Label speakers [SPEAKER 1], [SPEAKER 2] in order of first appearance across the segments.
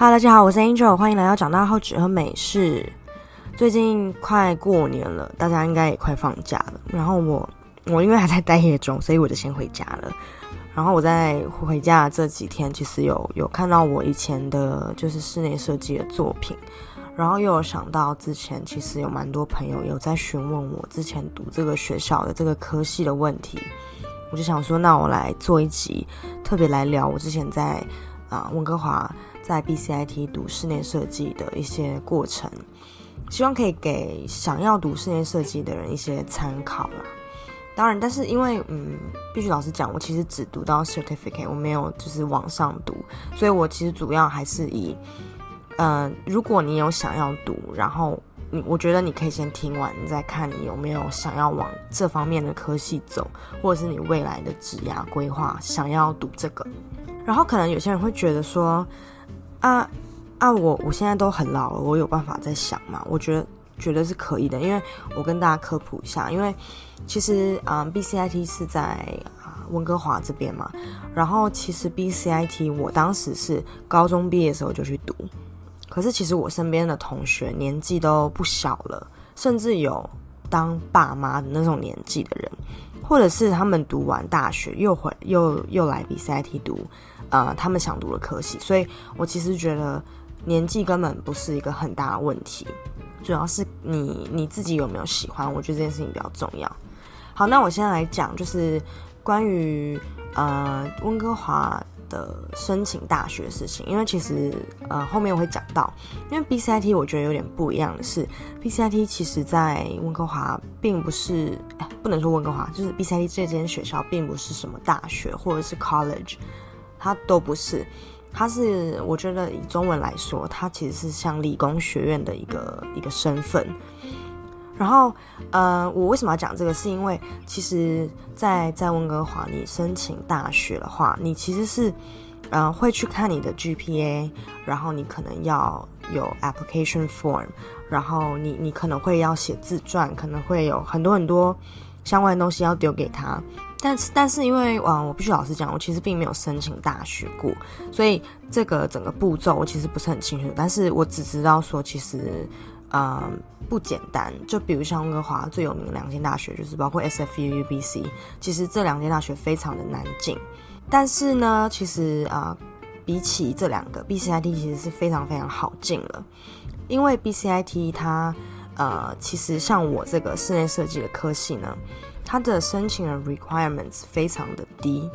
[SPEAKER 1] Hello，大家好，我是 Angel，欢迎来到长大后只喝美式。最近快过年了，大家应该也快放假了。然后我，我因为还在待业中，所以我就先回家了。然后我在回家这几天，其实有有看到我以前的，就是室内设计的作品。然后又有想到之前，其实有蛮多朋友有在询问我之前读这个学校的这个科系的问题。我就想说，那我来做一集，特别来聊我之前在啊温哥华在 BCIT 读室内设计的一些过程，希望可以给想要读室内设计的人一些参考啦。当然，但是因为嗯，必须老实讲，我其实只读到 certificate，我没有就是往上读，所以我其实主要还是以嗯、如果你有想要读，然后。你我觉得你可以先听完，你再看你有没有想要往这方面的科系走，或者是你未来的职涯规划想要读这个。然后可能有些人会觉得说，啊啊，我我现在都很老了，我有办法再想嘛？我觉得觉得是可以的，因为我跟大家科普一下，因为其实啊、BCIT 是在温哥华这边嘛，然后其实 BCIT 我当时是高中毕业的时候就去读。可是其实我身边的同学年纪都不小了，甚至有当爸妈的那种年纪的人，或者是他们读完大学又回又又来 BCIT 读，呃，他们想读的科系。所以我其实觉得年纪根本不是一个很大的问题，主要是你你自己有没有喜欢，我觉得这件事情比较重要。好，那我现在来讲，就是关于呃温哥华。的申请大学的事情，因为其实呃后面我会讲到，因为 BCIT 我觉得有点不一样的是，BCIT 其实在温哥华并不是，不能说温哥华，就是 BCIT 这间学校并不是什么大学或者是 college，它都不是，它是我觉得以中文来说，它其实是像理工学院的一个一个身份。然后，呃，我为什么要讲这个？是因为其实在，在温哥华，你申请大学的话，你其实是，呃，会去看你的 GPA，然后你可能要有 application form，然后你你可能会要写自传，可能会有很多很多相关的东西要丢给他。但是，但是因为，嗯、呃，我必须老实讲，我其实并没有申请大学过，所以这个整个步骤我其实不是很清楚。但是我只知道说，其实。嗯，不简单。就比如像温哥华最有名的两间大学，就是包括 SFU、UBC。其实这两间大学非常的难进，但是呢，其实啊、比起这两个 BCIT，其实是非常非常好进了。因为 BCIT 它呃，其实像我这个室内设计的科系呢，它的申请的 requirements 非常的低。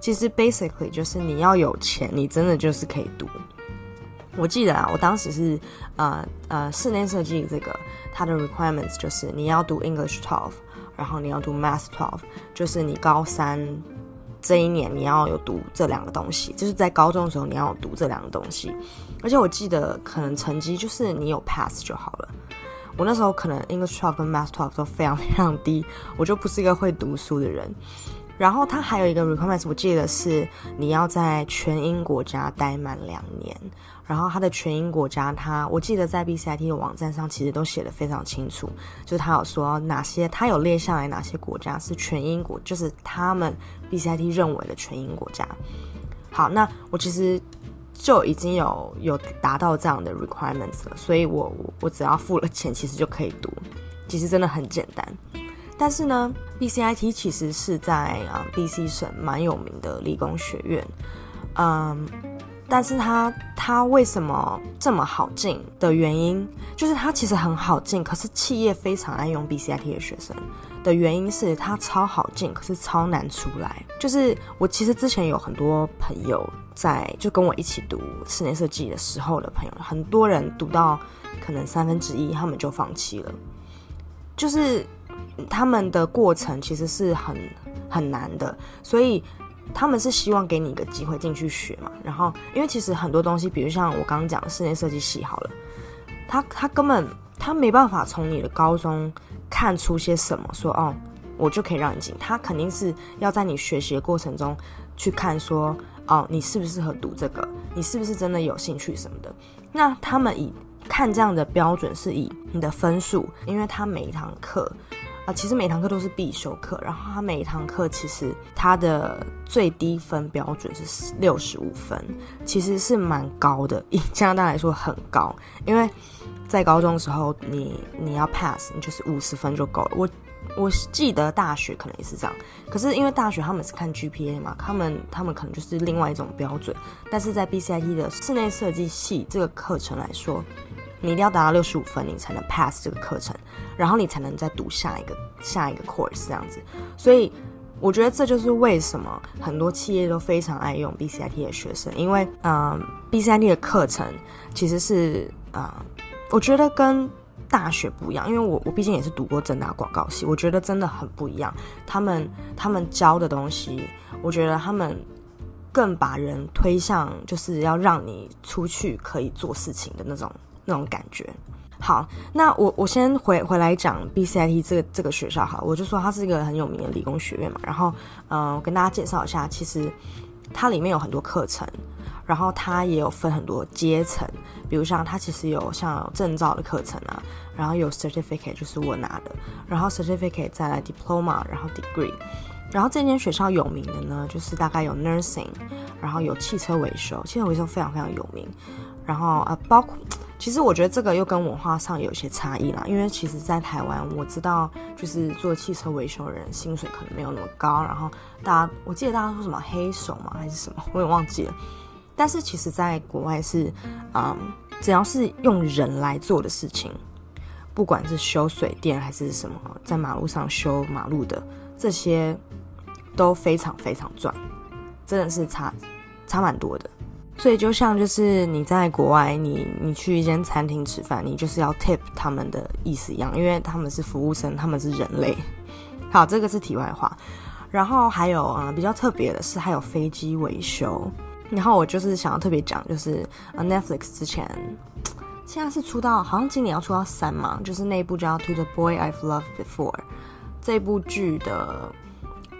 [SPEAKER 1] 其实 basically 就是你要有钱，你真的就是可以读。我记得啊，我当时是，呃呃，室内设计这个它的 requirements 就是你要读 English twelve，然后你要读 Math twelve，就是你高三这一年你要有读这两个东西，就是在高中的时候你要有读这两个东西，而且我记得可能成绩就是你有 pass 就好了。我那时候可能 English twelve 跟 Math twelve 都非常 非常低，我就不是一个会读书的人。然后它还有一个 requirements，我记得是你要在全英国家待满两年。然后它的全英国家，它我记得在 BCIT 的网站上其实都写得非常清楚，就是他有说哪些，他有列下来哪些国家是全英国，就是他们 BCIT 认为的全英国家。好，那我其实就已经有有达到这样的 requirements 了，所以我我只要付了钱，其实就可以读，其实真的很简单。但是呢，BCIT 其实是在啊、BC 省蛮有名的理工学院，嗯，但是它它为什么这么好进的原因，就是它其实很好进，可是企业非常爱用 BCIT 的学生。的原因是它超好进，可是超难出来。就是我其实之前有很多朋友在就跟我一起读室内设计的时候的朋友，很多人读到可能三分之一，他们就放弃了，就是。他们的过程其实是很很难的，所以他们是希望给你一个机会进去学嘛。然后，因为其实很多东西，比如像我刚刚讲的室内设计系好了，他他根本他没办法从你的高中看出些什么，说哦，我就可以让你进。他肯定是要在你学习的过程中去看说，哦，你适不适合读这个，你是不是真的有兴趣什么的。那他们以看这样的标准是以你的分数，因为他每一堂课。其实每堂课都是必修课，然后它每一堂课其实它的最低分标准是六十五分，其实是蛮高的，以加拿大来说很高，因为在高中的时候你你要 pass，你就是五十分就够了。我我记得大学可能也是这样，可是因为大学他们是看 GPA 嘛，他们他们可能就是另外一种标准。但是在 BCIT 的室内设计系这个课程来说，你一定要达到六十五分，你才能 pass 这个课程，然后你才能再读下一个下一个 course 这样子。所以我觉得这就是为什么很多企业都非常爱用 BCIT 的学生，因为嗯、BCIT 的课程其实是啊、呃，我觉得跟大学不一样，因为我我毕竟也是读过正大广告系，我觉得真的很不一样。他们他们教的东西，我觉得他们更把人推向就是要让你出去可以做事情的那种那种感觉。好，那我我先回回来讲 BCIT 这个这个学校哈，我就说它是一个很有名的理工学院嘛。然后嗯、我跟大家介绍一下，其实它里面有很多课程。然后它也有分很多阶层，比如像它其实有像有证照的课程啊，然后有 certificate 就是我拿的，然后 certificate 再来 diploma，然后 degree，然后这间学校有名的呢，就是大概有 nursing，然后有汽车维修，汽车维修非常非常有名，然后呃包括其实我觉得这个又跟文化上有些差异啦，因为其实在台湾我知道就是做汽车维修人薪水可能没有那么高，然后大家我记得大家说什么黑手嘛还是什么，我也忘记了。但是其实，在国外是，嗯，只要是用人来做的事情，不管是修水电还是什么，在马路上修马路的这些，都非常非常赚，真的是差差蛮多的。所以就像就是你在国外，你你去一间餐厅吃饭，你就是要 tip 他们的意思一样，因为他们是服务生，他们是人类。好，这个是题外话。然后还有啊，比较特别的是，还有飞机维修。然后我就是想要特别讲，就是呃，Netflix 之前现在是出到，好像今年要出到三嘛，就是那部叫《To the Boy I've Loved Before》这部剧的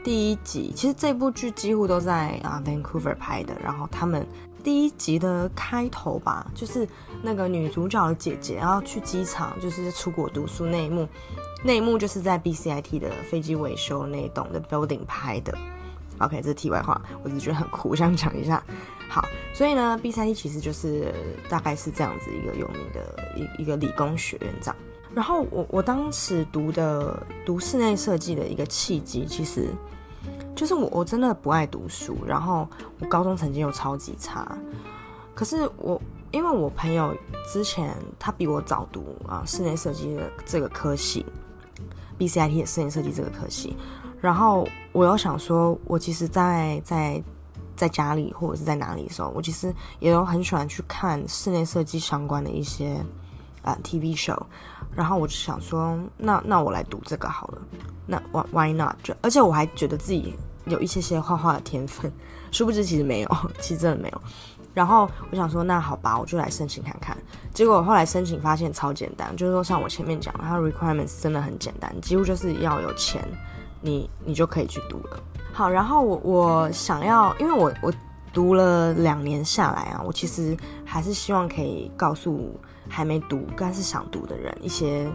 [SPEAKER 1] 第一集。其实这部剧几乎都在啊 Vancouver 拍的。然后他们第一集的开头吧，就是那个女主角的姐姐要去机场，就是出国读书那一幕，那一幕就是在 BCIT 的飞机维修那栋的 building 拍的。OK，这是题外话，我只是觉得很酷，我想讲一下。好，所以呢，BCIT 其实就是大概是这样子一个有名的一一个理工学院这样。然后我我当时读的读室内设计的一个契机，其实就是我我真的不爱读书，然后我高中成绩又超级差。可是我因为我朋友之前他比我早读啊室内设计的这个科系，BCIT 的室内设计这个科系。然后我又想说，我其实在，在在在家里或者是在哪里的时候，我其实也都很喜欢去看室内设计相关的一些呃、TV show。然后我就想说，那那我来读这个好了。那 why why not？就而且我还觉得自己有一些些画画的天分，殊不知其实没有，其实真的没有。然后我想说，那好吧，我就来申请看看。结果后来申请发现超简单，就是说像我前面讲的，它 requirements 真的很简单，几乎就是要有钱。你你就可以去读了。好，然后我我想要，因为我我读了两年下来啊，我其实还是希望可以告诉还没读但是想读的人一些，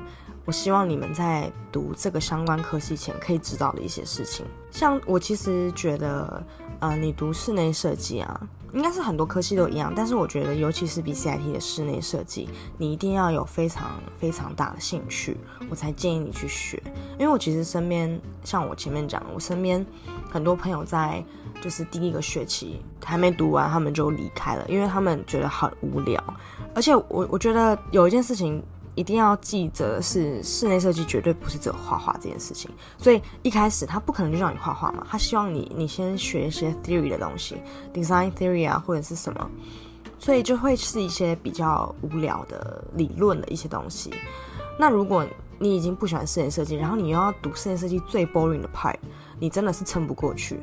[SPEAKER 1] 我希望你们在读这个相关科系前可以知道的一些事情。像我其实觉得，呃，你读室内设计啊。应该是很多科系都一样，但是我觉得，尤其是 BCIT 的室内设计，你一定要有非常非常大的兴趣，我才建议你去学。因为我其实身边，像我前面讲，我身边很多朋友在就是第一个学期还没读完，他们就离开了，因为他们觉得很无聊。而且我我觉得有一件事情。一定要记着，是室内设计绝对不是只有画画这件事情。所以一开始他不可能就让你画画嘛，他希望你你先学一些 theory 的东西，design theory 啊或者是什么，所以就会是一些比较无聊的理论的一些东西。那如果你已经不喜欢室内设计，然后你又要读室内设计最 boring 的 part，你真的是撑不过去。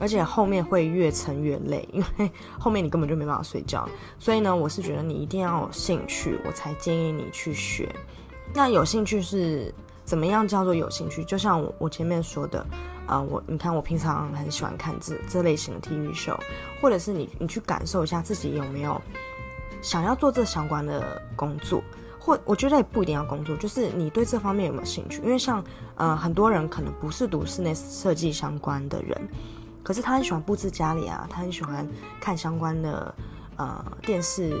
[SPEAKER 1] 而且后面会越撑越累，因为后面你根本就没办法睡觉。所以呢，我是觉得你一定要有兴趣，我才建议你去学。那有兴趣是怎么样叫做有兴趣？就像我我前面说的，啊、我你看我平常很喜欢看这这类型的 TV show，或者是你你去感受一下自己有没有想要做这相关的工作，或我觉得也不一定要工作，就是你对这方面有没有兴趣？因为像呃很多人可能不是读室内设计相关的人，可是他很喜欢布置家里啊，他很喜欢看相关的呃电视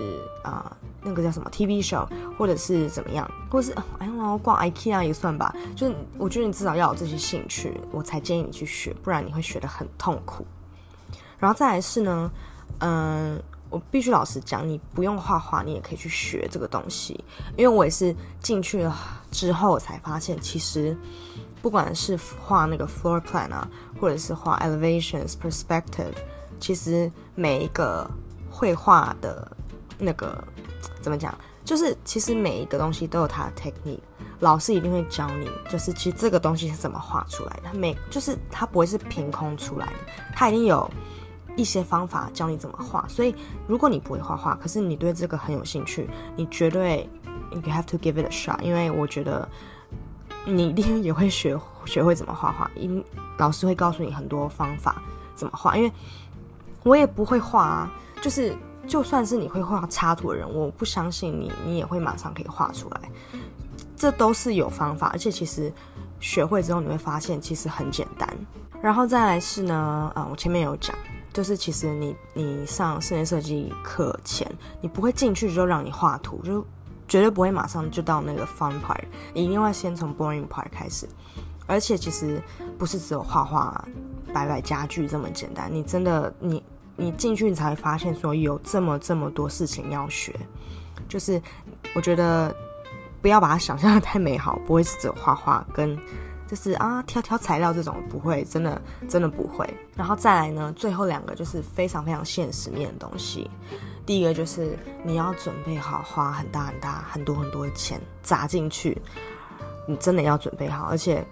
[SPEAKER 1] 啊、呃，那个叫什么 TV show，或者是怎么样，或是哎呀逛 IKEA 也算吧。就是我觉得你至少要有这些兴趣，我才建议你去学，不然你会学得很痛苦。然后再来是呢，嗯、我必须老实讲，你不用画画，你也可以去学这个东西。因为我也是进去了之后才发现，其实不管是画那个 floor plan 啊，或者是画 elevations perspective，其实每一个绘画的那个怎么讲，就是其实每一个东西都有它的 technique，老师一定会教你，就是其实这个东西是怎么画出来的。它每就是它不会是凭空出来的，它一定有。一些方法教你怎么画，所以如果你不会画画，可是你对这个很有兴趣，你绝对 you have to give it a shot，因为我觉得你一定也会学 学会怎么画画，因老师会告诉你很多方法怎么画，因为我也不会画啊，就是就算是你会画插图的人，我不相信你你也会马上可以画出来，这都是有方法，而且其实学会之后你会发现其实很简单，然后再来是呢，啊，我前面有讲。就是其实你你上室内设计课前，你不会进去就让你画图，就绝对不会马上就到那个 fun part，你一定会先从 boring part 开始。而且其实不是只有画画、摆摆家具这么简单，你真的你你进去你才会发现说有这么这么多事情要学。就是我觉得不要把它想象得太美好，不会是只有画画跟。就是啊，挑挑材料这种不会，真的真的不会。然后再来呢，最后两个就是非常非常现实面的东西。第一个就是你要准备好花很大很大很多很多的钱砸进去，你真的要准备好。而且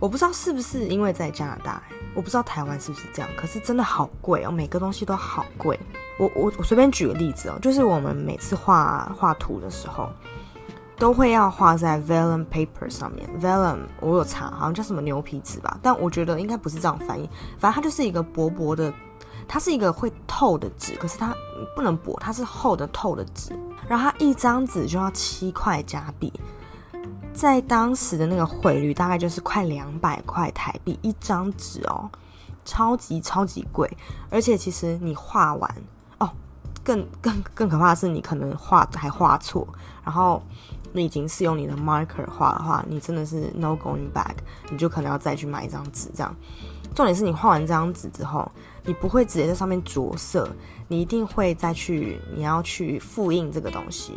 [SPEAKER 1] 我不知道是不是因为在加拿大，我不知道台湾是不是这样，可是真的好贵哦，每个东西都好贵。我我我随便举个例子哦，就是我们每次画画图的时候。都会要画在 vellum paper 上面，vellum 我有查，好像叫什么牛皮纸吧，但我觉得应该不是这样翻译，反正它就是一个薄薄的，它是一个会透的纸，可是它不能薄，它是厚的透的纸，然后它一张纸就要七块加币，在当时的那个汇率大概就是快两百块台币一张纸哦，超级超级贵，而且其实你画完哦，更更更可怕的是你可能画还画错，然后。你已经是用你的 marker 画的话，你真的是 no going back，你就可能要再去买一张纸。这样，重点是你画完这张纸之后，你不会直接在上面着色，你一定会再去，你要去复印这个东西。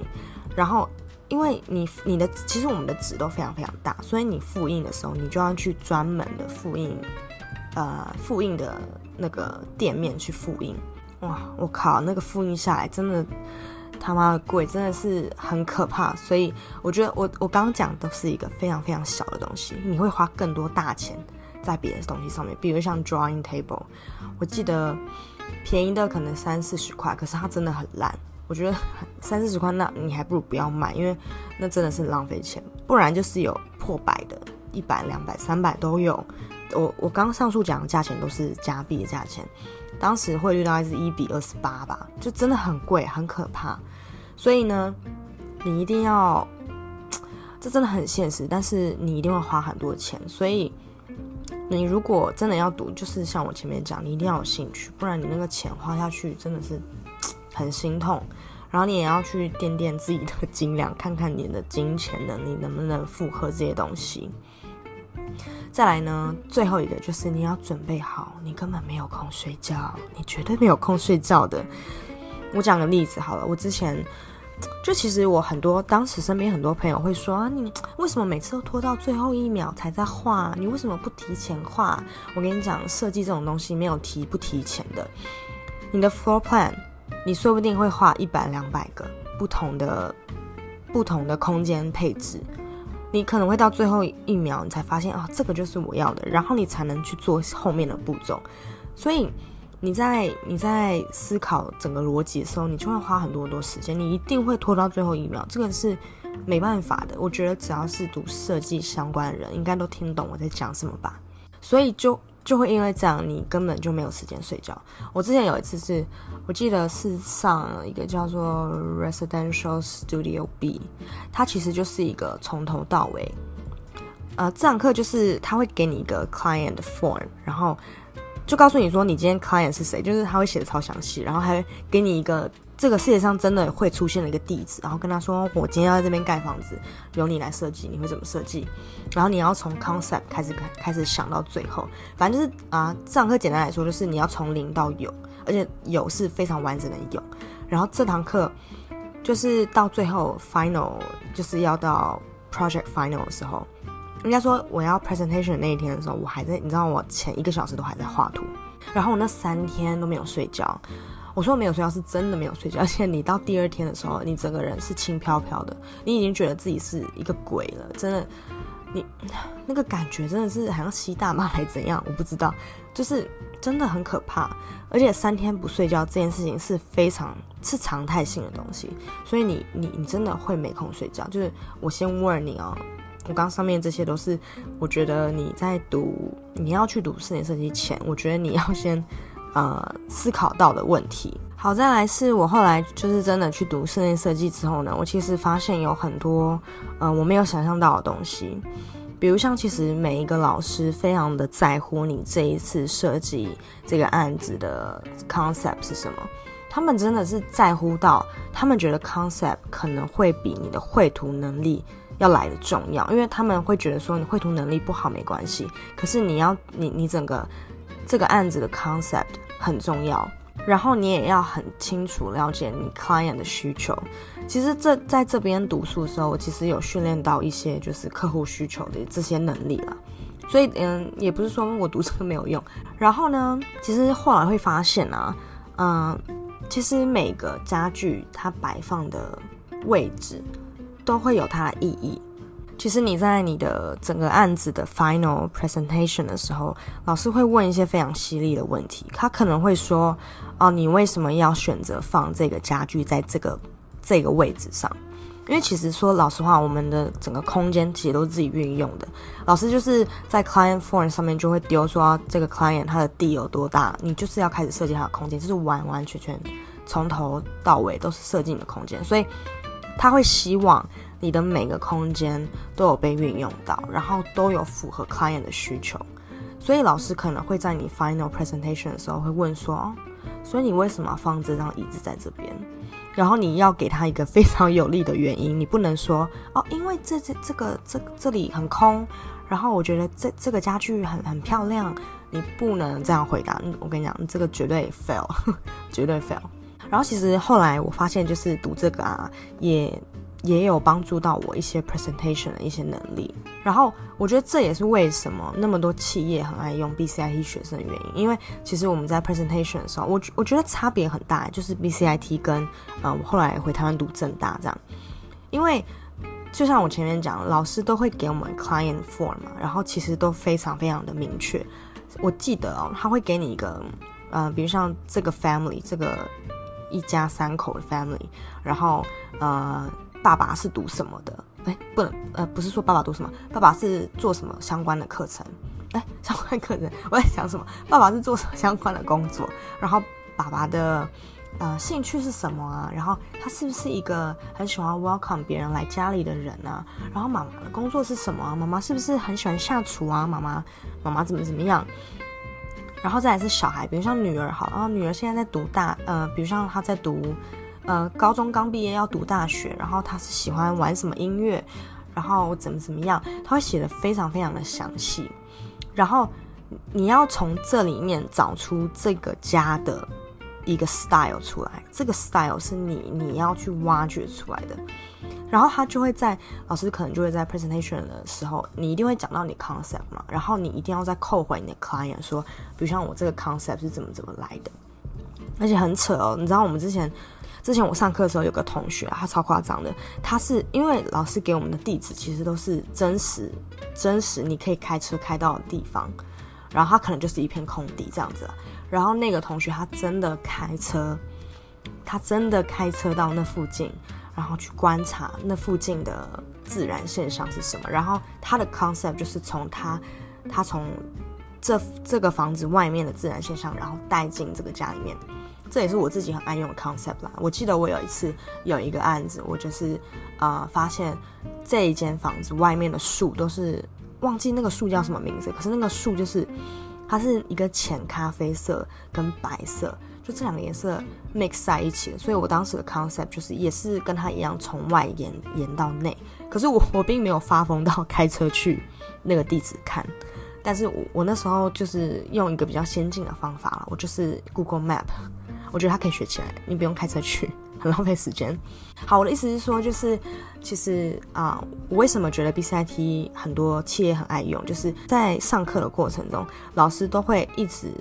[SPEAKER 1] 然后，因为你你的其实我们的纸都非常非常大，所以你复印的时候，你就要去专门的复印，呃，复印的那个店面去复印。哇，我靠，那个复印下来真的。他妈的贵，真的是很可怕。所以我觉得我我刚刚讲都是一个非常非常小的东西，你会花更多大钱在别的东西上面，比如像 drawing table，我记得便宜的可能三四十块，可是它真的很烂。我觉得三四十块，那你还不如不要买，因为那真的是浪费钱。不然就是有破百的，一百、两百、三百都有。我我刚上述讲的价钱都是加币的价钱。当时汇率大概是一比二十八吧，就真的很贵，很可怕。所以呢，你一定要，这真的很现实，但是你一定会花很多钱。所以，你如果真的要读，就是像我前面讲，你一定要有兴趣，不然你那个钱花下去真的是 很心痛。然后你也要去掂掂自己的斤两，看看你的金钱能力能不能负荷这些东西。再来呢，最后一个就是你要准备好，你根本没有空睡觉，你绝对没有空睡觉的。我讲个例子好了，我之前就其实我很多当时身边很多朋友会说啊，你为什么每次都拖到最后一秒才在画？你为什么不提前画？我跟你讲，设计这种东西没有提不提前的。你的 floor plan，你说不定会画一百两百个不同的不同的空间配置。你可能会到最后一秒，你才发现啊，这个就是我要的，然后你才能去做后面的步骤。所以你在你在思考整个逻辑的时候，你就会花很多很多时间，你一定会拖到最后一秒，这个是没办法的。我觉得只要是读设计相关的人，应该都听懂我在讲什么吧。所以就就会因为这样，你根本就没有时间睡觉。我之前有一次是，我记得是上一个叫做 Residential Studio B，它其实就是一个从头到尾，呃，这堂课就是他会给你一个 client form，然后就告诉你说你今天 client 是谁，就是他会写的超详细，然后还给你一个。这个世界上真的会出现的一个地址，然后跟他说：“我今天要在这边盖房子，由你来设计，你会怎么设计？然后你要从 concept 开始开始想到最后，反正就是啊，这堂课简单来说就是你要从零到有，而且有是非常完整的有。然后这堂课就是到最后 final 就是要到 project final 的时候，应该说我要 presentation 那一天的时候，我还在，你知道我前一个小时都还在画图，然后我那三天都没有睡觉。”我说没有睡觉是真的没有睡觉，而且你到第二天的时候，你整个人是轻飘飘的，你已经觉得自己是一个鬼了，真的，你那个感觉真的是好像吸大麻还怎样，我不知道，就是真的很可怕，而且三天不睡觉这件事情是非常是常态性的东西，所以你你你真的会没空睡觉。就是我先问你哦，我刚上面这些都是我觉得你在读你要去读室内设计前，我觉得你要先。呃，思考到的问题。好，再来是我后来就是真的去读室内设计之后呢，我其实发现有很多呃我没有想象到的东西。比如像其实每一个老师非常的在乎你这一次设计这个案子的 concept 是什么，他们真的是在乎到他们觉得 concept 可能会比你的绘图能力要来的重要，因为他们会觉得说你绘图能力不好没关系，可是你要你你整个这个案子的 concept。很重要，然后你也要很清楚了解你 client 的需求。其实这在这边读书的时候，我其实有训练到一些就是客户需求的这些能力了。所以嗯，也不是说我读这个没有用。然后呢，其实后来会发现啊，嗯，其实每个家具它摆放的位置都会有它的意义。其实你在你的整个案子的 final presentation 的时候，老师会问一些非常犀利的问题。他可能会说：“哦，你为什么要选择放这个家具在这个这个位置上？”因为其实说老实话，我们的整个空间其实都是自己运用的。老师就是在 client form 上面就会丢说这个 client 他的地有多大，你就是要开始设计他的空间，就是完完全全从头到尾都是设计你的空间，所以他会希望。你的每个空间都有被运用到，然后都有符合 client 的需求，所以老师可能会在你 final presentation 的时候会问说：“哦，所以你为什么放这张椅子在这边？”然后你要给他一个非常有力的原因，你不能说：“哦，因为这这这个这这里很空，然后我觉得这这个家具很很漂亮。”你不能这样回答。我跟你讲，这个绝对 fail，绝对 fail。然后其实后来我发现，就是读这个啊，也。也有帮助到我一些 presentation 的一些能力，然后我觉得这也是为什么那么多企业很爱用 BCIT 学生的原因，因为其实我们在 presentation 的时候，我我觉得差别很大，就是 BCIT 跟呃我后来回台湾读正大这样，因为就像我前面讲，老师都会给我们 client form 嘛，然后其实都非常非常的明确，我记得哦，他会给你一个呃，比如像这个 family 这个一家三口的 family，然后呃。爸爸是读什么的？哎，不能，呃，不是说爸爸读什么，爸爸是做什么相关的课程？哎，相关课程，我在想什么？爸爸是做什么相关的工作？然后爸爸的呃兴趣是什么啊？然后他是不是一个很喜欢 welcome 别人来家里的人啊？然后妈妈的工作是什么啊？妈妈是不是很喜欢下厨啊？妈妈妈妈怎么怎么样？然后再来是小孩，比如像女儿好，然后女儿现在在读大，呃，比如像她在读。呃，高中刚毕业要读大学，然后她是喜欢玩什么音乐，然后怎么怎么样，她会写得非常非常的详细，然后你要从这里面找出这个家的一个 style 出来，这个 style 是你你要去挖掘出来的，然后他就会在老师可能就会在 presentation 的时候，你一定会讲到你 concept 嘛，然后你一定要再扣回你的 client 说，比如像我这个 concept 是怎么怎么来的，而且很扯哦，你知道我们之前。之前我上课的时候，有个同学，他超夸张的。他是因为老师给我们的地址其实都是真实、真实，你可以开车开到的地方。然后他可能就是一片空地这样子。然后那个同学他真的开车，他真的开车到那附近，然后去观察那附近的自然现象是什么。然后他的 concept 就是从他，他从。这这个房子外面的自然现象，然后带进这个家里面。这也是我自己很爱用的 concept 啦。我记得我有一次有一个案子，我就是、呃、发现这一间房子外面的树都是忘记那个树叫什么名字，可是那个树就是它是一个浅咖啡色跟白色，就这两个颜色 mix 在一起的。所以我当时的 concept 就是也是跟它一样从外延延到内。可是我 我并没有发疯到开车去那个地址看，但是我我那时候就是用一个比较先进的方法了，我就是 Google Map。我觉得它可以学起来，你不用开车去，很浪费时间。好，我的意思是说，就是其实啊、我为什么觉得 BCIT 很多企业很爱用，就是在上课的过程中，老师都会一直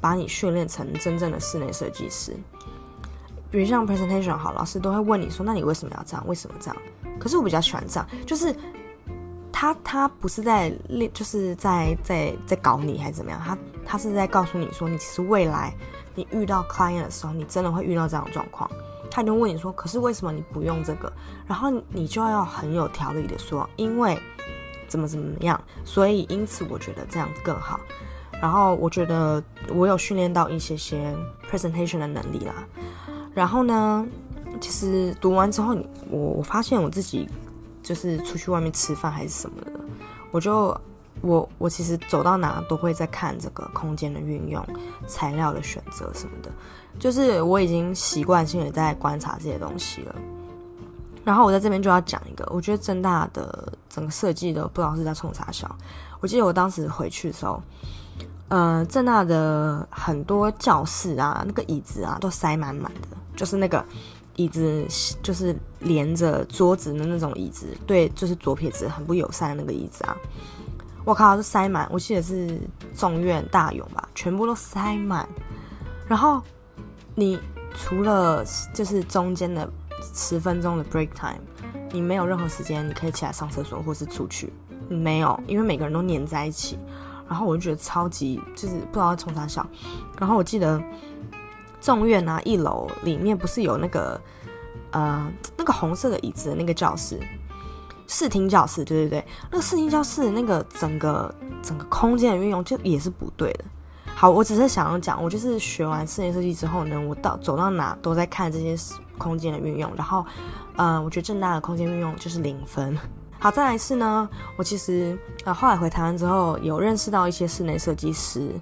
[SPEAKER 1] 把你训练成真正的室内设计师。比如像 presentation 好，老师都会问你说，那你为什么要这样？为什么这样？可是我比较喜欢这样，就是他他不是在练，就是在在在搞你还是怎么样？他他是在告诉你说，你其实未来。你遇到 client 的时候，你真的会遇到这样的状况，他就问你说：“可是为什么你不用这个？”然后你就要很有条理的说：“因为怎么怎么样，所以因此我觉得这样子更好。”然后我觉得我有训练到一些些 presentation 的能力啦。然后呢，其实读完之后，我我发现我自己就是出去外面吃饭还是什么的，我就。我我其实走到哪都会在看这个空间的运用、材料的选择什么的，就是我已经习惯性的在观察这些东西了。然后我在这边就要讲一个，我觉得正大的整个设计的不知道是在冲啥小。我记得我当时回去的时候，呃，政大的很多教室啊，那个椅子啊都塞满满的，就是那个椅子就是连着桌子的那种椅子，对，就是左撇子很不友善的那个椅子啊。我靠，都塞满！我记得是中院大勇吧，全部都塞满。然后你除了就是中间的十分钟的 break time，你没有任何时间你可以起来上厕所或是出去，没有，因为每个人都黏在一起。然后我就觉得超级就是不知道从啥想。然后我记得众院啊，一楼里面不是有那个呃那个红色的椅子的那个教室。视听教室，对对对，那个视听教室那个整个整个空间的运用就也是不对的。好，我只是想要讲，我就是学完室内设计之后呢，我到走到哪都在看这些空间的运用，然后，呃，我觉得正大的空间运用就是零分。好，再来是呢，我其实呃后来回台湾之后有认识到一些室内设计师，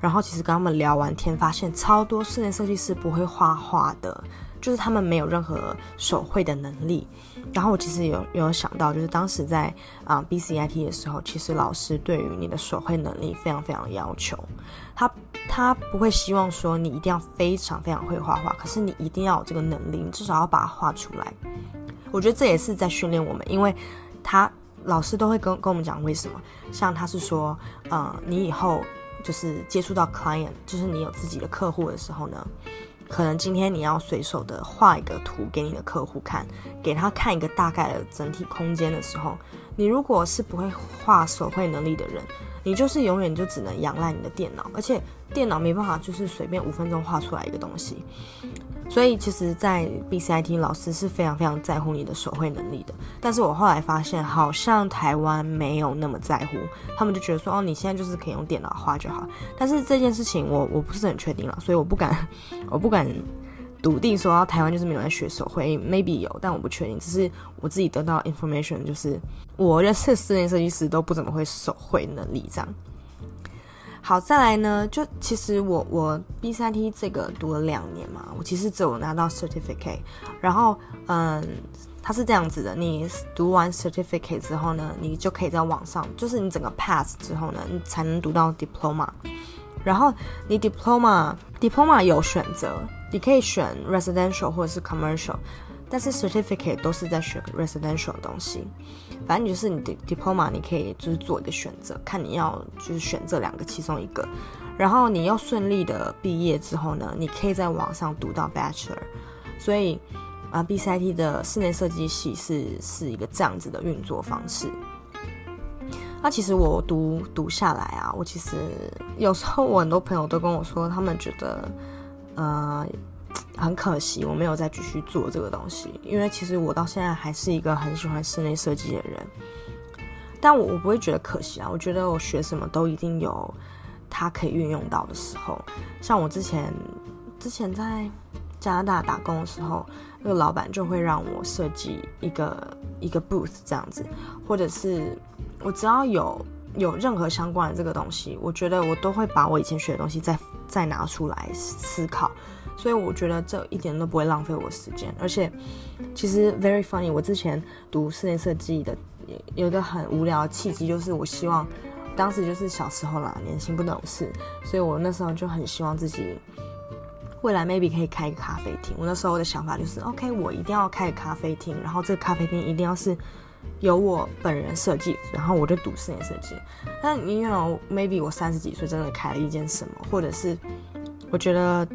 [SPEAKER 1] 然后其实跟他们聊完天，发现超多室内设计师不会画画的。就是他们没有任何手绘的能力，然后我其实有有想到，就是当时在啊、BCIT 的时候，其实老师对于你的手绘能力非常非常要求，他他不会希望说你一定要非常非常会画画，可是你一定要有这个能力，你至少要把它画出来。我觉得这也是在训练我们，因为他老师都会跟跟我们讲为什么，像他是说，呃，你以后就是接触到 client，就是你有自己的客户的时候呢。可能今天你要随手的画一个图给你的客户看，给他看一个大概的整体空间的时候，你如果是不会画手绘能力的人，你就是永远就只能仰赖你的电脑，而且电脑没办法就是随便五分钟画出来一个东西。所以其实，在 BCIT 老师是非常非常在乎你的手绘能力的。但是我后来发现，好像台湾没有那么在乎，他们就觉得说，哦，你现在就是可以用电脑画就好。但是这件事情我我不是很确定了，所以我不敢，我不敢笃定说台湾就是没有在学手绘，maybe 有，但我不确定。只是我自己得到 information，就是我认识室内设计师都不怎么会手绘能力这样。好，再来呢，就其实我我 B 三 T 这个读了两年嘛，我其实只有拿到 certificate，然后嗯，它是这样子的，你读完 certificate 之后呢，你就可以在网上，就是你整个 pass 之后呢，你才能读到 diploma，然后你 diploma diploma 有选择，你可以选 residential 或者是 commercial。但是 certificate 都是在学 residential 的东西，反正就是你的 diploma，你可以就是做一个选择，看你要就是选这两个其中一个，然后你要顺利的毕业之后呢，你可以在网上读到 bachelor，所以啊 BCIT 的室内设计系是是一个这样子的运作方式。那其实我读读下来啊，我其实有时候我很多朋友都跟我说，他们觉得呃。很可惜，我没有再继续做这个东西，因为其实我到现在还是一个很喜欢室内设计的人。但我我不会觉得可惜啊，我觉得我学什么都一定有它可以运用到的时候，像我之前之前在加拿大打工的时候，那个老板就会让我设计一个一个 booth 这样子，或者是我只要有有任何相关的这个东西，我觉得我都会把我以前学的东西再再拿出来思考，所以我觉得这一点都不会浪费我时间，而且其实 very funny，我之前读室内设计的有一个很无聊的契机，就是我希望。当时就是小时候啦，年轻不懂事，所以我那时候就很希望自己未来 maybe 可以开一个咖啡厅。我那时候的想法就是，OK，我一定要开个咖啡厅，然后这个咖啡厅一定要是由我本人设计，然后我就读室内设计。但你 you know maybe 我三十几岁真的开了一间什么，或者是我觉得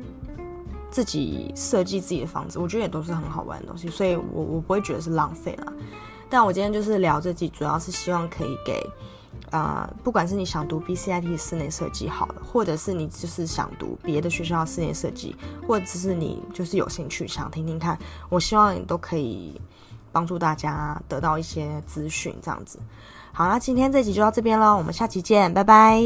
[SPEAKER 1] 自己设计自己的房子，我觉得也都是很好玩的东西，所以我我不会觉得是浪费啦。但我今天就是聊这集，主要是希望可以给。啊、呃，不管是你想读 BCIT 室内设计好了，或者是你就是想读别的学校室内设计，或者是你就是有兴趣想听听看，我希望你都可以帮助大家得到一些资讯，这样子。好，啦今天这集就到这边喽，我们下期见，拜拜。